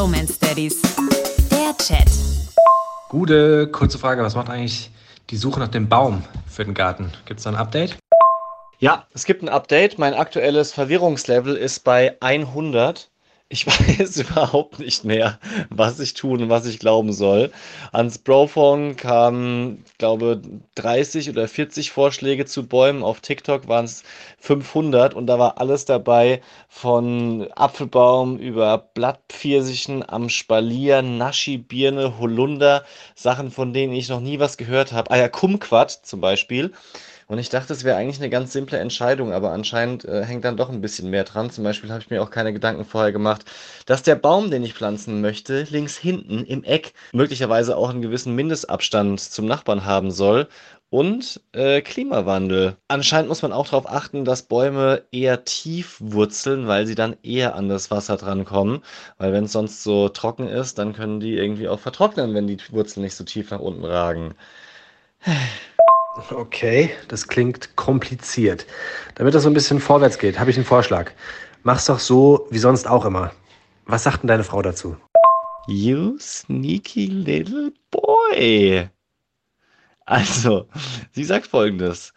Bromance Daddies. Der Chat. Gute, kurze Frage. Was macht eigentlich die Suche nach dem Baum für den Garten? Gibt es da ein Update? Ja, es gibt ein Update. Mein aktuelles Verwirrungslevel ist bei 100. Ich weiß überhaupt nicht mehr, was ich tun und was ich glauben soll. Ans Brophone kamen, glaube 30 oder 40 Vorschläge zu Bäumen. Auf TikTok waren es 500 und da war alles dabei von Apfelbaum über Blattpfirsichen am Spalier, Naschi, Birne, Holunder, Sachen, von denen ich noch nie was gehört habe. Ah ja, Kumquat zum Beispiel. Und ich dachte, es wäre eigentlich eine ganz simple Entscheidung, aber anscheinend äh, hängt dann doch ein bisschen mehr dran. Zum Beispiel habe ich mir auch keine Gedanken vorher gemacht, dass der Baum, den ich pflanzen möchte, links hinten im Eck möglicherweise auch einen gewissen Mindestabstand zum Nachbarn haben soll. Und äh, Klimawandel. Anscheinend muss man auch darauf achten, dass Bäume eher tief wurzeln, weil sie dann eher an das Wasser drankommen. Weil wenn es sonst so trocken ist, dann können die irgendwie auch vertrocknen, wenn die Wurzeln nicht so tief nach unten ragen. Okay, das klingt kompliziert. Damit das so ein bisschen vorwärts geht, habe ich einen Vorschlag. Mach's doch so wie sonst auch immer. Was sagt denn deine Frau dazu? You sneaky little boy. Also, sie sagt folgendes.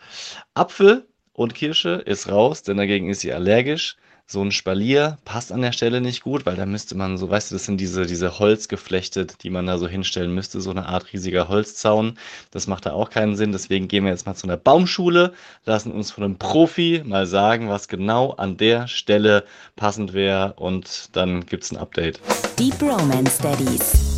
Apfel und Kirsche ist raus, denn dagegen ist sie allergisch so ein Spalier passt an der Stelle nicht gut, weil da müsste man so, weißt du, das sind diese, diese Holzgeflechte, die man da so hinstellen müsste, so eine Art riesiger Holzzaun. Das macht da auch keinen Sinn. Deswegen gehen wir jetzt mal zu einer Baumschule, lassen uns von einem Profi mal sagen, was genau an der Stelle passend wäre und dann gibt es ein Update. Deep Romance Daddies.